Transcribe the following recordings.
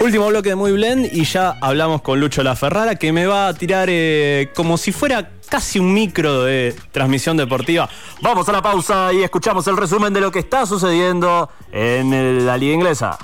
Último bloque de Muy Blend y ya hablamos con Lucho La Ferrara que me va a tirar eh, como si fuera casi un micro de transmisión deportiva. Vamos a la pausa y escuchamos el resumen de lo que está sucediendo en la liga inglesa.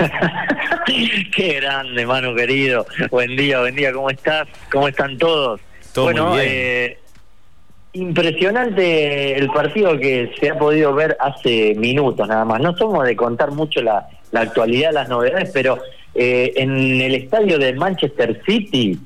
Qué grande, mano querido. Buen día, buen día, ¿cómo estás? ¿Cómo están todos? Todo bueno, muy bien. eh, impresionante el partido que se ha podido ver hace minutos nada más. No somos de contar mucho la, la actualidad, las novedades, pero eh, en el estadio de Manchester City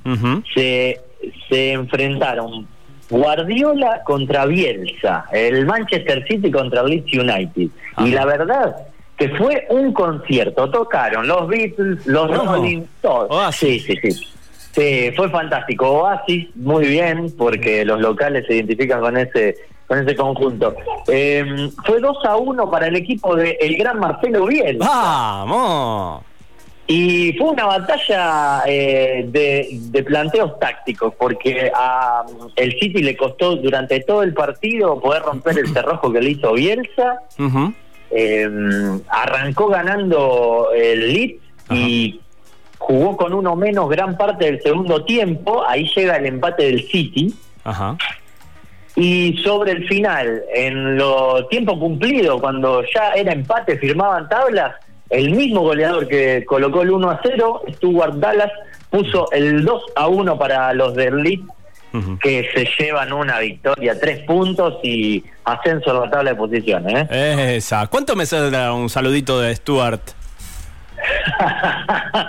se, se enfrentaron Guardiola contra Bielsa, el Manchester City contra Leeds United. Y la verdad que fue un concierto, tocaron los Beatles, los No. Rolling Stones. Oasis. Sí, sí, sí. Sí, fue fantástico. Oasis, muy bien, porque los locales se identifican con ese con ese conjunto. Eh, fue 2 a 1 para el equipo de el gran Marcelo Bielsa. ¡Vamos! Y fue una batalla eh, de, de planteos tácticos, porque a el City le costó durante todo el partido poder romper el cerrojo que le hizo Bielsa. Eh, arrancó ganando el Leeds y jugó con uno menos gran parte del segundo tiempo. Ahí llega el empate del City. Ajá. Y sobre el final, en lo tiempo cumplido, cuando ya era empate, firmaban tablas, el mismo goleador que colocó el 1 a 0, Stuart Dallas, puso el 2 a 1 para los del Leeds, que se llevan una victoria, tres puntos y ascenso a la tabla de posiciones. ¿eh? Esa. ¿Cuánto me saldrá un saludito de Stuart?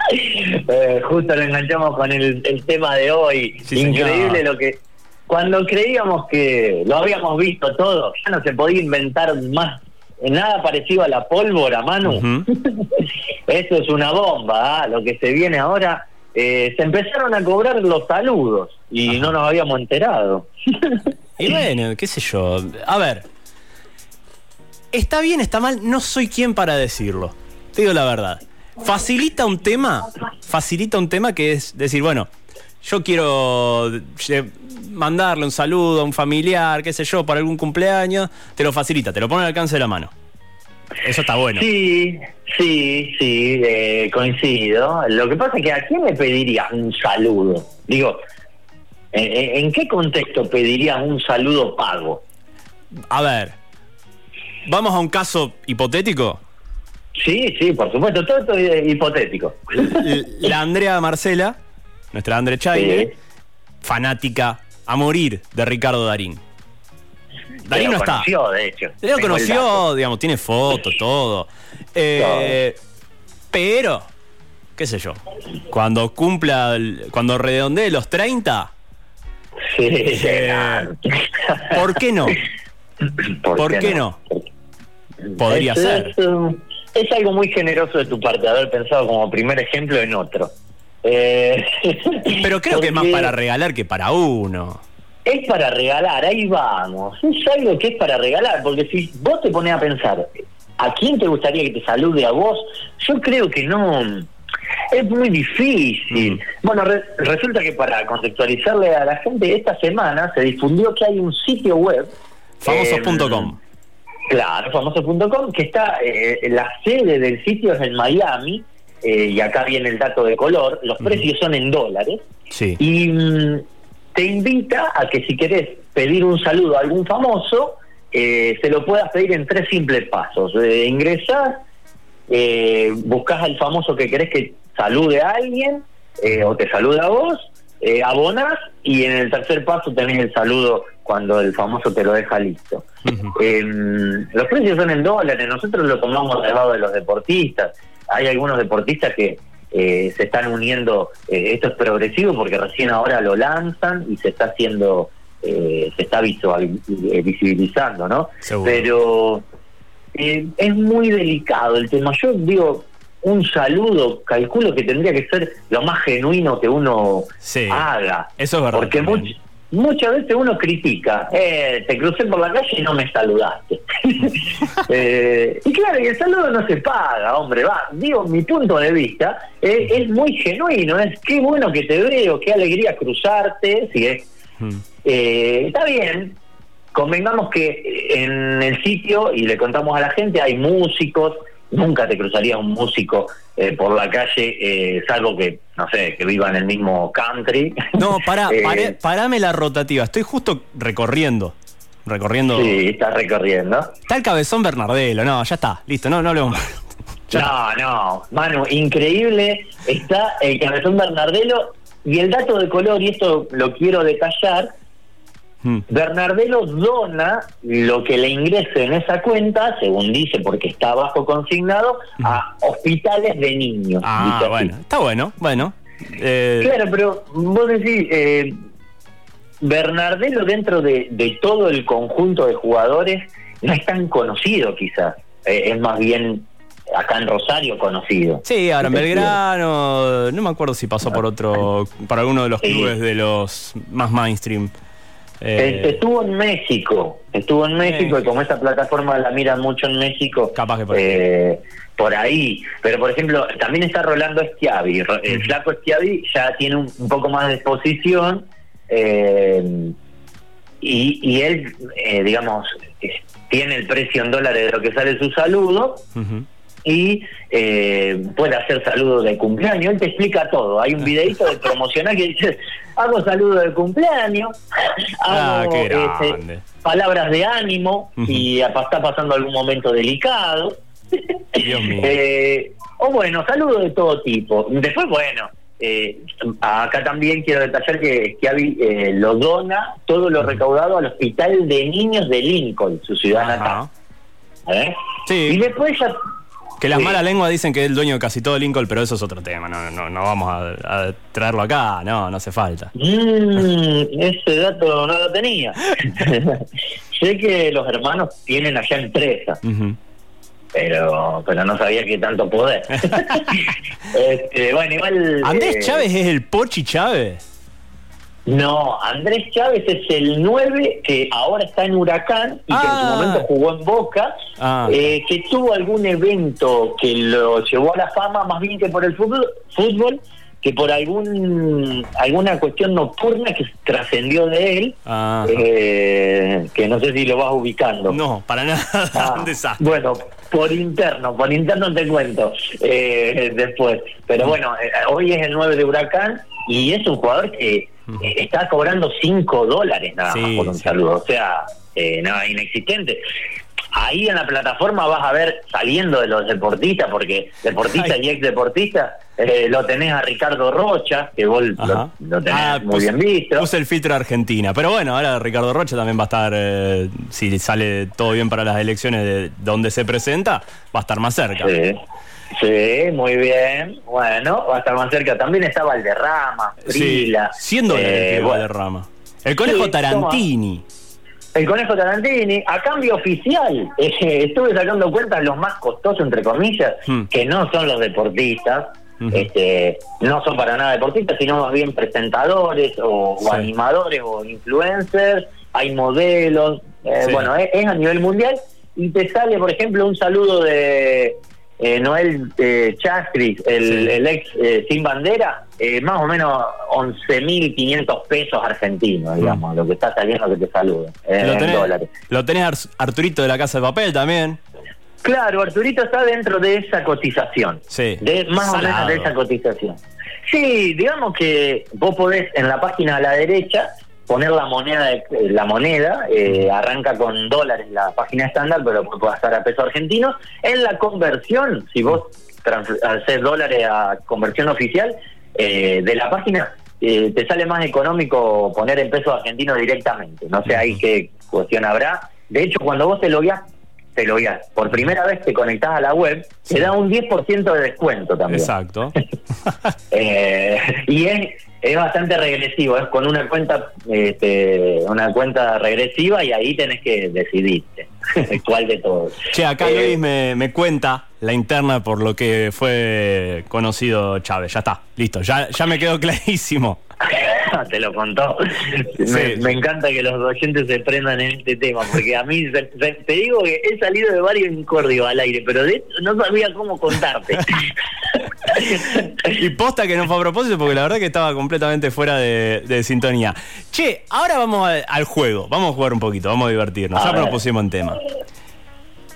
Eh, justo lo enganchamos con el, el tema de hoy. Sí, Increíble señor. lo que. Cuando creíamos que lo habíamos visto todo, ya no se podía inventar más nada parecido a la pólvora, Manu. Eso es una bomba, ¿ah? lo que se viene ahora. eh, se empezaron a cobrar los saludos y no nos habíamos enterado. Y bueno, qué sé yo. A ver. Está bien, está mal, no soy quien para decirlo. Te digo la verdad. Facilita un tema, facilita un tema que es decir, bueno, yo quiero lle- mandarle un saludo a un familiar, qué sé yo, para algún cumpleaños, te lo facilita, te lo pone al alcance de la mano. Eso está bueno. Sí, sí, sí, eh, coincido. Lo que pasa es que a quién le pedirías un saludo? Digo, ¿en, en- en qué contexto pedirías un saludo pago? A ver, vamos a un caso hipotético. Sí, sí, por supuesto, todo esto es hipotético. La Andrea Marcela, nuestra Andre Chaire, Sí. fanática a morir de Ricardo Darín. Darín Lo no está. conoció, de hecho. Lo conoció, digamos, tiene fotos, todo. Eh, pero, qué sé yo, cuando cumpla, cuando redondee los 30, Sí, Eh, ¿por qué no? ¿Por qué no? Podría es, ser. Es, es algo muy generoso de tu parte haber pensado como primer ejemplo en otro. Eh, Pero creo que es más para regalar que para uno. Es para regalar, ahí vamos. Es algo que es para regalar, porque si vos te pones a pensar, ¿a quién te gustaría que te salude a vos? Yo creo que no. Es muy difícil. Mm. Bueno, re- resulta que para contextualizarle a la gente, esta semana se difundió que hay un sitio web. Famosos.com. eh, Claro, famoso.com, que está, eh, la sede del sitio es en Miami, eh, y acá viene el dato de color, los precios son en dólares, Sí. y mm, te invita a que si querés pedir un saludo a algún famoso, eh, se lo puedas pedir en tres simples pasos. Eh, ingresás, buscas al famoso que querés que salude a alguien, o te saluda a vos, abonás, y en el tercer paso tenés el saludo cuando el famoso te lo deja listo. Eh, los precios son en dólares, nosotros lo tomamos del lado de los deportistas. Hay algunos deportistas que eh, se están uniendo, eh, esto es progresivo porque recién ahora lo lanzan y se está haciendo, eh, se está eh, visibilizando, ¿no? Seguro. Pero es muy delicado el tema. Yo digo, un saludo, calculo que tendría que ser lo más genuino que uno Sí. haga. Eso es verdad Porque también. Much- muchas veces uno critica, eh, te crucé por la calle y no me saludaste. Eh, y claro, y el saludo no se paga, hombre, va. Digo, mi punto de vista eh, es muy genuino, es qué bueno que te veo, qué alegría cruzarte, si es Mm. eh, está bien, convengamos que en el sitio, y le contamos a la gente, hay músicos, nunca te cruzaría un músico eh, por la calle, eh, salvo que, no sé, que viva en el mismo country. No, para, Eh, parame la rotativa. Estoy justo recorriendo. Recorriendo. Sí, estás recorriendo. Está el cabezón Bernardelo. No, ya está. Listo, no, no hablemos más. No, no, Manu, increíble. Está el cabezón Bernardelo y el dato de color, y esto lo quiero detallar, Hmm. Bernardelo dona lo que le ingrese en esa cuenta, según dice, porque está bajo consignado, a hospitales de niños. Ah, bueno. Está bueno, bueno. Eh, Claro, pero vos decís, eh, Bernardelo dentro de, de todo el conjunto de jugadores no es tan conocido quizás, Eh, es más bien acá en Rosario conocido. Sí, ahora en ¿Qué te Belgrano, no me acuerdo si pasó por otro, por alguno de los clubes de los más mainstream. Eh, Estuvo en México, estuvo en México y como esa plataforma la miran mucho en México, Capaz que por ahí. eh, por ahí. Pero por ejemplo, también está Rolando Schiavi. El flaco Schiavi ya tiene un, un poco más de exposición eh, y, y él, eh, digamos, tiene el precio en dólares de lo que sale su saludo ujú. Y eh, puede hacer saludos de cumpleaños. Él te explica todo. Hay un videito de promocional que dice, hago saludos de cumpleaños, Ah, hago qué este, palabras de ánimo Ujú. y apa- está pasando algún momento delicado. Dios mío. Eh, o bueno, saludos de todo tipo. Después, bueno, eh, acá también quiero detallar que Schiavi eh, lo dona todo lo recaudado al Hospital de Niños de Lincoln, su ciudad natal. ¿Eh? Sí. Y después ya Que las Sí. malas lenguas dicen que es el dueño de casi todo Lincoln, pero eso es otro tema. No, no, no vamos a, a traerlo acá. No, no hace falta. Mm, ese dato no lo tenía. sé que los hermanos tienen allá empresa, pero pero no sabía que tanto poder. Este, bueno, igual. Andrés eh, Chávez es el Pochi Chávez. No, Andrés Chávez es el 9 que ahora está en Huracán y que en Ah. su momento jugó en Boca, Ah. eh, que tuvo algún evento que lo llevó a la fama más bien que por el fútbol, fútbol que por algún alguna cuestión nocturna que trascendió de él, eh, que no sé si lo vas ubicando. No, para nada. Ah, un desastre. Bueno, por interno, por interno te cuento eh, después. Pero bueno, eh, hoy es el 9 de Huracán y es un jugador que eh, está cobrando 5 dólares nada más Sí, por un sí. saludo. O sea, eh, nada, inexistente. Ahí en la plataforma vas a ver saliendo de los deportistas, porque deportistas y ex deportistas, eh, lo tenés a Ricardo Rocha, que vos lo, tenés Ah, muy puse- bien visto. Puse el filtro Argentina. Pero bueno, ahora Ricardo Rocha también va a estar, eh, si sale todo bien para las elecciones de donde se presenta, va a estar más cerca. Sí, sí, muy bien. Bueno, va a estar más cerca. También está Valderrama, Sí, Frila. 100 dólares eh, bueno, Valderrama. El conejo Sí, Tarantini. El Conejo Tarantini, a cambio oficial, eh, estuve sacando cuentas los más costosos, entre comillas, Hmm. que no son los deportistas. Este, no son para nada deportistas, sino más bien presentadores o, animadores o influencers, hay modelos, eh, Sí. bueno, es, es a nivel mundial y te sale, por ejemplo, un saludo de eh, Noel eh, Chastris, el, Sí. el ex eh, sin bandera, eh, más o menos 11.500 pesos argentinos, digamos, lo que está saliendo que te salude, eh, Lo en tenés, dólares. lo tenés Ar- Arturito de la Casa de Papel también. Claro, Arturito está dentro de esa cotización. Sí. De más o menos de esa cotización. Sí, digamos que vos podés en la página a la derecha poner la moneda, de- eh, la moneda eh, arranca con dólares la página estándar, pero puede pasar a peso argentino. En la conversión, si vos haces dólares a conversión oficial, eh, de la página eh, te sale más económico poner en pesos argentinos directamente. No sé ahí qué cuestión habrá. De hecho, cuando vos te logueás, te logueás, por primera vez te conectás a la web, Sí. te da un 10% de descuento también. Exacto. Eh, y es, es bastante regresivo, es con una cuenta este, una cuenta regresiva y ahí tenés que decidirte cuál de todos. che, acá Eh, Luis me, me cuenta la interna por lo que fue conocido Chávez. Ya está, listo. Ya, ya me quedó clarísimo. te lo contó. Sí. Me, me encanta que los oyentes se prendan en este tema, porque a mí te digo que he salido de varios incordios al aire, pero de no sabía cómo contarte. Y posta que no fue a propósito porque la verdad que estaba completamente fuera de, de sintonía. Che, ahora vamos al, al juego. Vamos a jugar un poquito, vamos a divertirnos. A ya ver. propusimos en tema.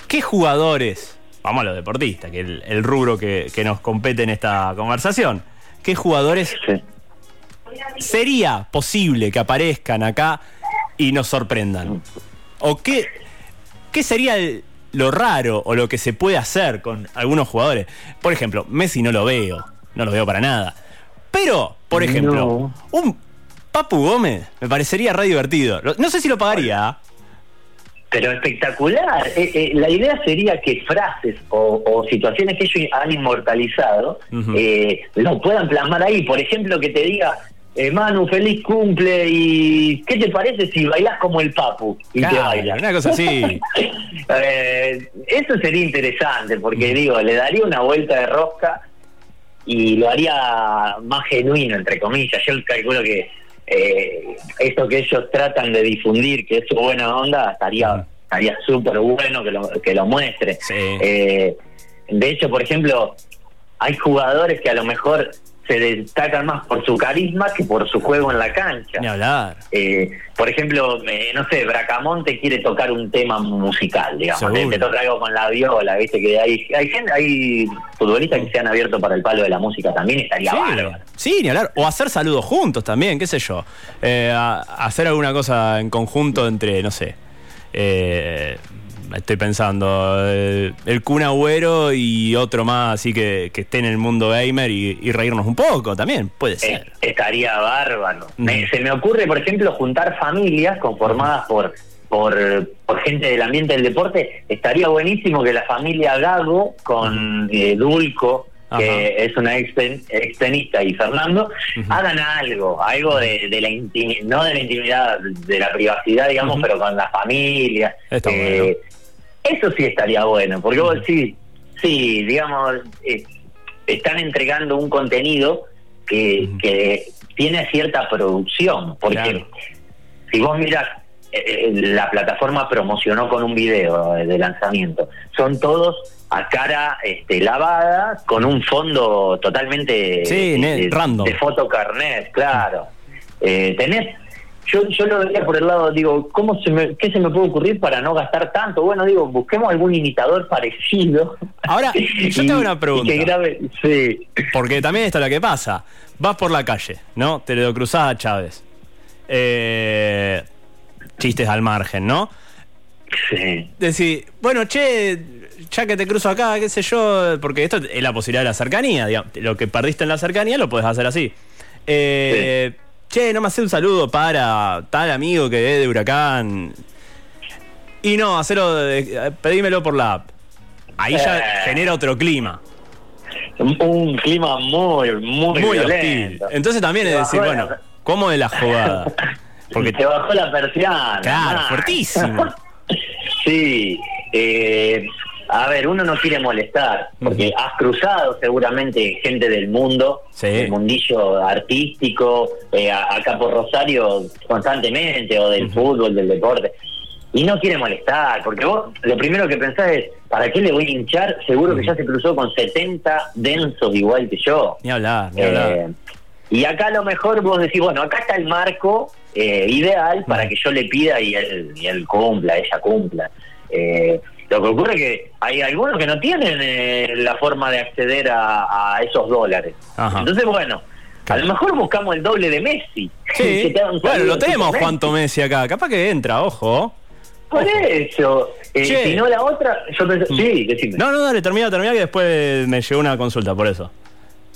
¿Qué jugadores, vamos a los deportistas, que es el, rubro que, nos compete en esta conversación. ¿Qué jugadores sería posible que aparezcan acá y nos sorprendan? ¿O qué, qué sería lo raro o lo que se puede hacer con algunos jugadores? Por ejemplo, Messi no lo veo, no lo veo para nada. Pero, por ejemplo, un Papu Gómez me parecería re divertido. No sé si lo pagaría. Pero espectacular. Eh, eh, la idea sería que frases o, situaciones que ellos han inmortalizado eh, lo puedan plasmar ahí. Por ejemplo, que te diga, Manu, feliz cumple y ¿qué te parece si bailas como el Papu? Y te baila. Una cosa así. eso sería interesante porque, digo, le daría una vuelta de rosca y lo haría más genuino, entre comillas. Yo calculo que eh, esto que ellos tratan de difundir, que es su buena onda, estaría estaría súper bueno que lo, que lo muestre. Eh, de hecho, por ejemplo, hay jugadores que a lo mejor se destacan más por su carisma que por su juego en la cancha. Ni hablar. Eh, por ejemplo, eh, no sé, Bracamonte quiere tocar un tema musical, digamos, te toca algo con la viola, viste que hay hay, hay futbolistas que se han abierto para el palo de la música también, estaría sí, bárbaro. Sí, ni hablar. O hacer saludos juntos también, qué sé yo. Eh, hacer alguna cosa en conjunto entre, no sé. Eh, estoy pensando, el, el Kun Agüero y otro más, así que, que esté en el mundo gamer y, reírnos un poco también, puede eh, ser. estaría bárbaro. se me ocurre, por ejemplo, juntar familias conformadas por, por, por gente del ambiente del deporte. Estaría buenísimo que la familia Gago con eh, Dulco, que es una ex, tenista, y Fernando, hagan algo, algo de, la intimidad, no de la intimidad, de la privacidad, digamos, pero con la familia. Eh, eso sí estaría bueno, porque vos sí, sí, digamos, eh, están entregando un contenido que, que tiene cierta producción, porque si vos miras, eh, eh, la plataforma promocionó con un video de lanzamiento, son todos a cara este, lavada con un fondo totalmente de, random. de fotocarnet, claro. tenés yo, yo lo veía por el lado, digo, ¿cómo se me, ¿qué se me puede ocurrir para no gastar tanto? Bueno, digo, busquemos algún imitador parecido. Ahora, yo tengo una pregunta. sí. Porque también esto es lo que pasa. Vas por la calle, ¿no? Te lo cruzás a Chávez. Eh, chistes al margen, ¿no? Sí. Decir, bueno, che, ya que te cruzo acá, qué sé yo, porque esto es la posibilidad de la cercanía, digamos, lo que perdiste en la cercanía lo puedes hacer así. Eh, che, no me hace un saludo para tal amigo que es de Huracán. Y no, hacerlo, pedímelo por la app. Ahí ya eh. genera otro clima. Un, clima muy, muy, muy hostil. Entonces también es decir, bueno, ¿cómo de la jugada? Porque te bajó la persiana. Claro, fuertísimo. sí, eh, a ver, uno no quiere molestar, porque has cruzado seguramente gente del mundo, del mundillo artístico, eh, acá por Rosario constantemente, o del fútbol, del deporte, y no quiere molestar, porque vos lo primero que pensás es, ¿para qué le voy a hinchar? Seguro que ya se cruzó con 70 densos igual que yo. Ni hablar, ni hablar. Eh, y acá a lo mejor vos decís, bueno, acá está el marco eh, ideal para que yo le pida y él, y él cumpla, ella cumpla. Eh, lo que ocurre es que hay algunos que no tienen eh, la forma de acceder a, esos dólares. Entonces, bueno, a lo mejor buscamos el doble de Messi. Sí. bueno, lo tenemos Juanto Messi acá. Capaz que entra, ojo. Por eso. Eh, si no la otra, yo pensé, mm. sí, decime. No, no, dale, termina, termina que después me llegó una consulta, por eso.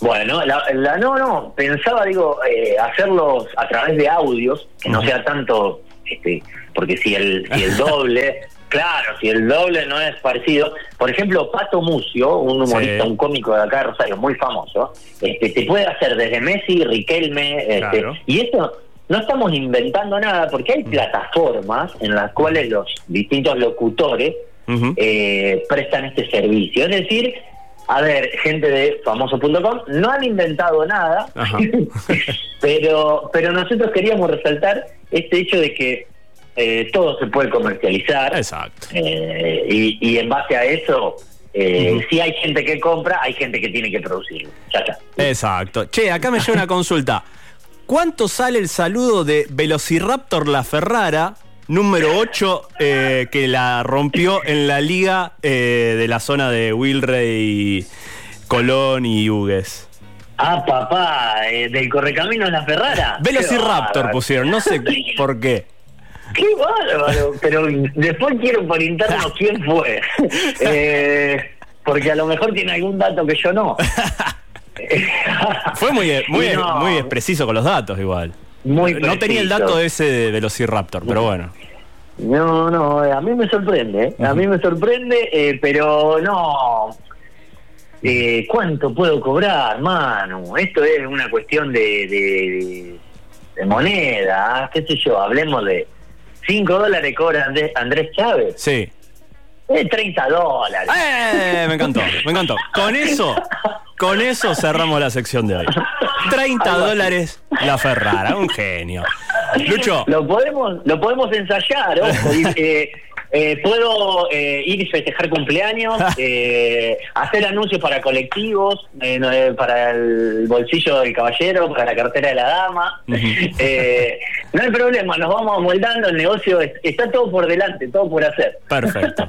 Bueno, la, no, no, pensaba, digo, eh, hacerlos a través de audios, que no sea tanto, este, porque si el, si el doble Claro, si el doble no es parecido. Por ejemplo, Pato Mucio, un humorista, un cómico de acá de Rosario, muy famoso, este, te puede hacer desde Messi, Riquelme, este, y esto no estamos inventando nada porque hay mm. plataformas en las cuales los distintos locutores eh, prestan este servicio. Es decir, a ver, gente de famoso.com no han inventado nada, pero, pero nosotros queríamos resaltar este hecho de que eh, todo se puede comercializar. Exacto. Eh, y, en base a eso, eh, si hay gente que compra, hay gente que tiene que producir. Ya está. Exacto. Che, acá me llega una consulta. ¿Cuánto sale el saludo de Velociraptor La Ferrara número 8 eh, que la rompió en la liga eh, de la zona de Wilrey, Colón y Hugues. Ah, papá, eh, del Correcaminos La Ferrara. Velociraptor pusieron, no sé por qué. Qué bárbaro, pero después quiero por interno quién fue. Eh, porque a lo mejor tiene algún dato que yo no. Fue muy, muy, no, muy preciso con los datos igual. Muy no tenía el dato ese de Velociraptor, pero bueno. No, no, a mí me sorprende, ¿eh? a mí me sorprende, eh, pero no. Eh, ¿Cuánto puedo cobrar, Manu? Esto es una cuestión de, de, de moneda, qué sé yo, hablemos de 5 dólares cobra Andrés, Andrés Chávez, Sí. Eh, 30 dólares. ¡Eh! Me encantó, me encantó. Con eso, con eso cerramos la sección de hoy. 30 dólares la Ferrara, un genio. Lucho, Lo podemos, lo podemos ensayar, ojo. y, eh, eh, puedo eh, ir y festejar cumpleaños, eh, hacer anuncios para colectivos, para el bolsillo del caballero, para la cartera de la dama. No hay problema, nos vamos amoldando, el negocio es- está todo por delante, todo por hacer. perfecto.